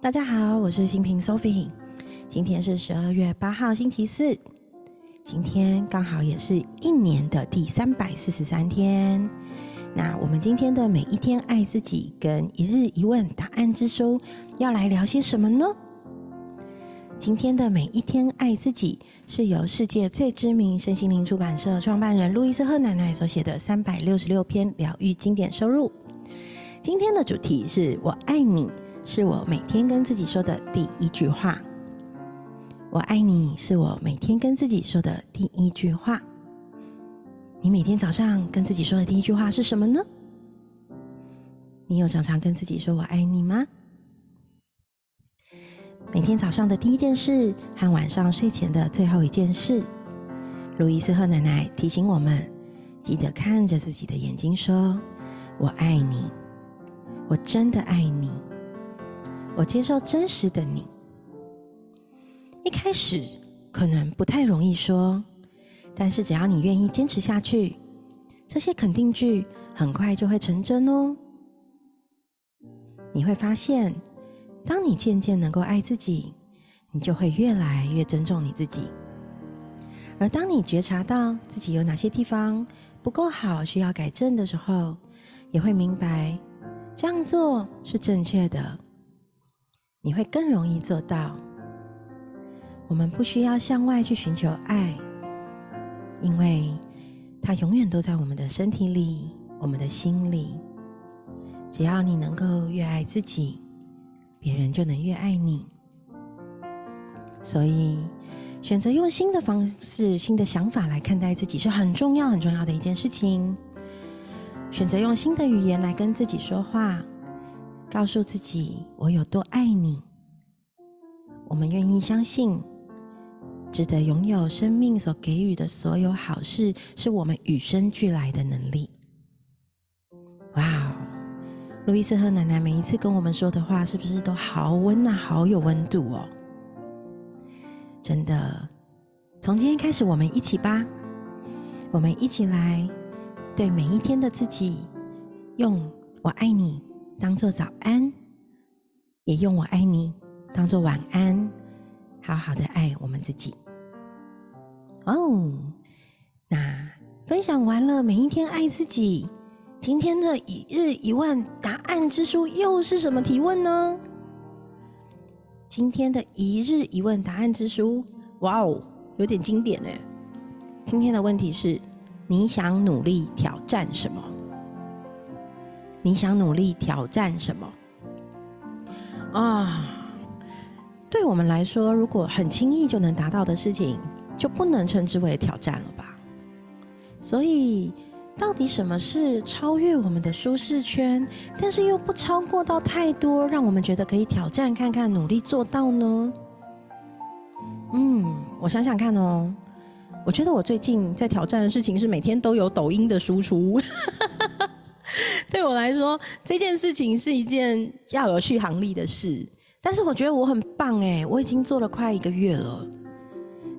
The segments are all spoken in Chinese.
大家好，我是新平 Sophie。今天是十二月八号，星期四。今天刚好也是一年的第三百四十三天。那我们今天的每一天爱自己跟一日一问答案之书要来聊些什么呢？今天的每一天爱自己是由世界最知名身心灵出版社创办人路易斯赫奶奶所写的三百六十六篇疗愈经典收入。今天的主题是我爱你。是我每天跟自己说的第一句话。我爱你，是我每天跟自己说的第一句话。你每天早上跟自己说的第一句话是什么呢？你有常常跟自己说我爱你吗？每天早上的第一件事和晚上睡前的最后一件事，路易斯和奶奶提醒我们：记得看着自己的眼睛说“我爱你”，我真的爱你。我接受真实的你。一开始可能不太容易说，但是只要你愿意坚持下去，这些肯定句很快就会成真哦。你会发现，当你渐渐能够爱自己，你就会越来越尊重你自己。而当你觉察到自己有哪些地方不够好，需要改正的时候，也会明白这样做是正确的。你会更容易做到。我们不需要向外去寻求爱，因为它永远都在我们的身体里、我们的心里。只要你能够越爱自己，别人就能越爱你。所以，选择用新的方式、新的想法来看待自己，是很重要、很重要的一件事情。选择用新的语言来跟自己说话。告诉自己我有多爱你。我们愿意相信，值得拥有生命所给予的所有好事，是我们与生俱来的能力。哇哦，路易斯和奶奶每一次跟我们说的话，是不是都好温暖、好有温度哦？真的，从今天开始，我们一起吧，我们一起来对每一天的自己，用“我爱你”。当做早安，也用我爱你当做晚安，好好的爱我们自己。哦，那分享完了每一天爱自己，今天的一日一问答案之书又是什么提问呢？今天的一日一问答案之书，哇哦，有点经典呢。今天的问题是：你想努力挑战什么？你想努力挑战什么？啊，对我们来说，如果很轻易就能达到的事情，就不能称之为挑战了吧？所以，到底什么是超越我们的舒适圈，但是又不超过到太多，让我们觉得可以挑战看看，努力做到呢？嗯，我想想看哦。我觉得我最近在挑战的事情是每天都有抖音的输出。对我来说，这件事情是一件要有续航力的事。但是我觉得我很棒哎，我已经做了快一个月了。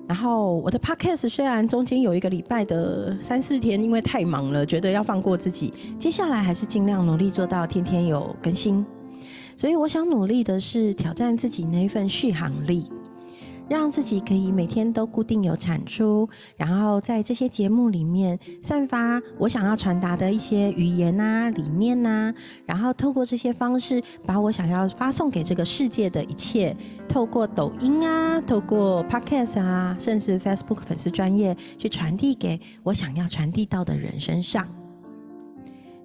然后我的 podcast 虽然中间有一个礼拜的三四天，因为太忙了，觉得要放过自己。接下来还是尽量努力做到天天有更新。所以我想努力的是挑战自己那一份续航力。让自己可以每天都固定有产出，然后在这些节目里面散发我想要传达的一些语言啊、理念呐，然后透过这些方式，把我想要发送给这个世界的一切，透过抖音啊、透过 Podcast 啊，甚至 Facebook 粉丝专业去传递给我想要传递到的人身上。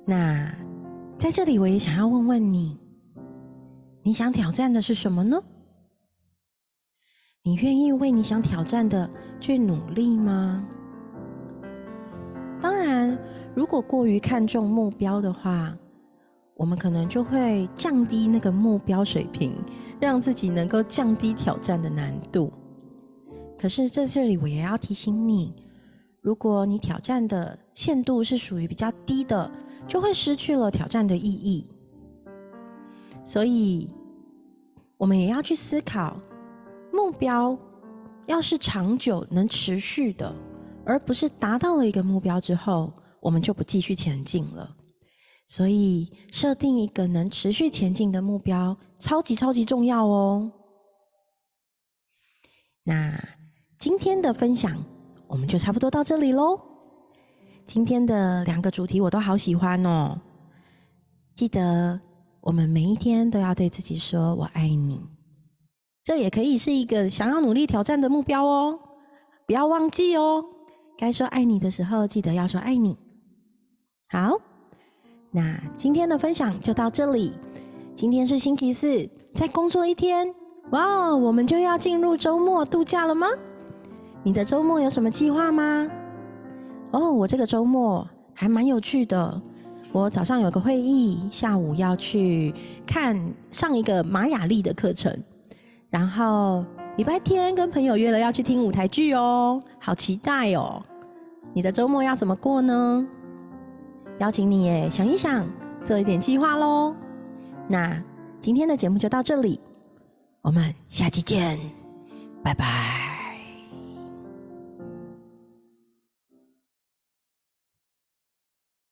那在这里，我也想要问问你，你想挑战的是什么呢？你愿意为你想挑战的去努力吗？当然，如果过于看重目标的话，我们可能就会降低那个目标水平，让自己能够降低挑战的难度。可是在这里，我也要提醒你，如果你挑战的限度是属于比较低的，就会失去了挑战的意义。所以，我们也要去思考。目标要是长久能持续的，而不是达到了一个目标之后，我们就不继续前进了。所以设定一个能持续前进的目标，超级超级重要哦。那今天的分享我们就差不多到这里喽。今天的两个主题我都好喜欢哦。记得我们每一天都要对自己说“我爱你”，这也可以是一个想要努力挑战的目标哦。不要忘记哦，该说爱你的时候，记得要说爱你。好。那今天的分享就到这里。今天是星期四，再工作一天，哇哦，我们就要进入周末度假了吗？你的周末有什么计划吗？哦，我这个周末还蛮有趣的。我早上有个会议，下午要去看上一个玛雅丽的课程，然后礼拜天跟朋友约了要去听舞台剧哦，好期待哦！你的周末要怎么过呢？邀请你耶，想一想，做一点计划喽。那今天的节目就到这里，我们下期见，拜拜。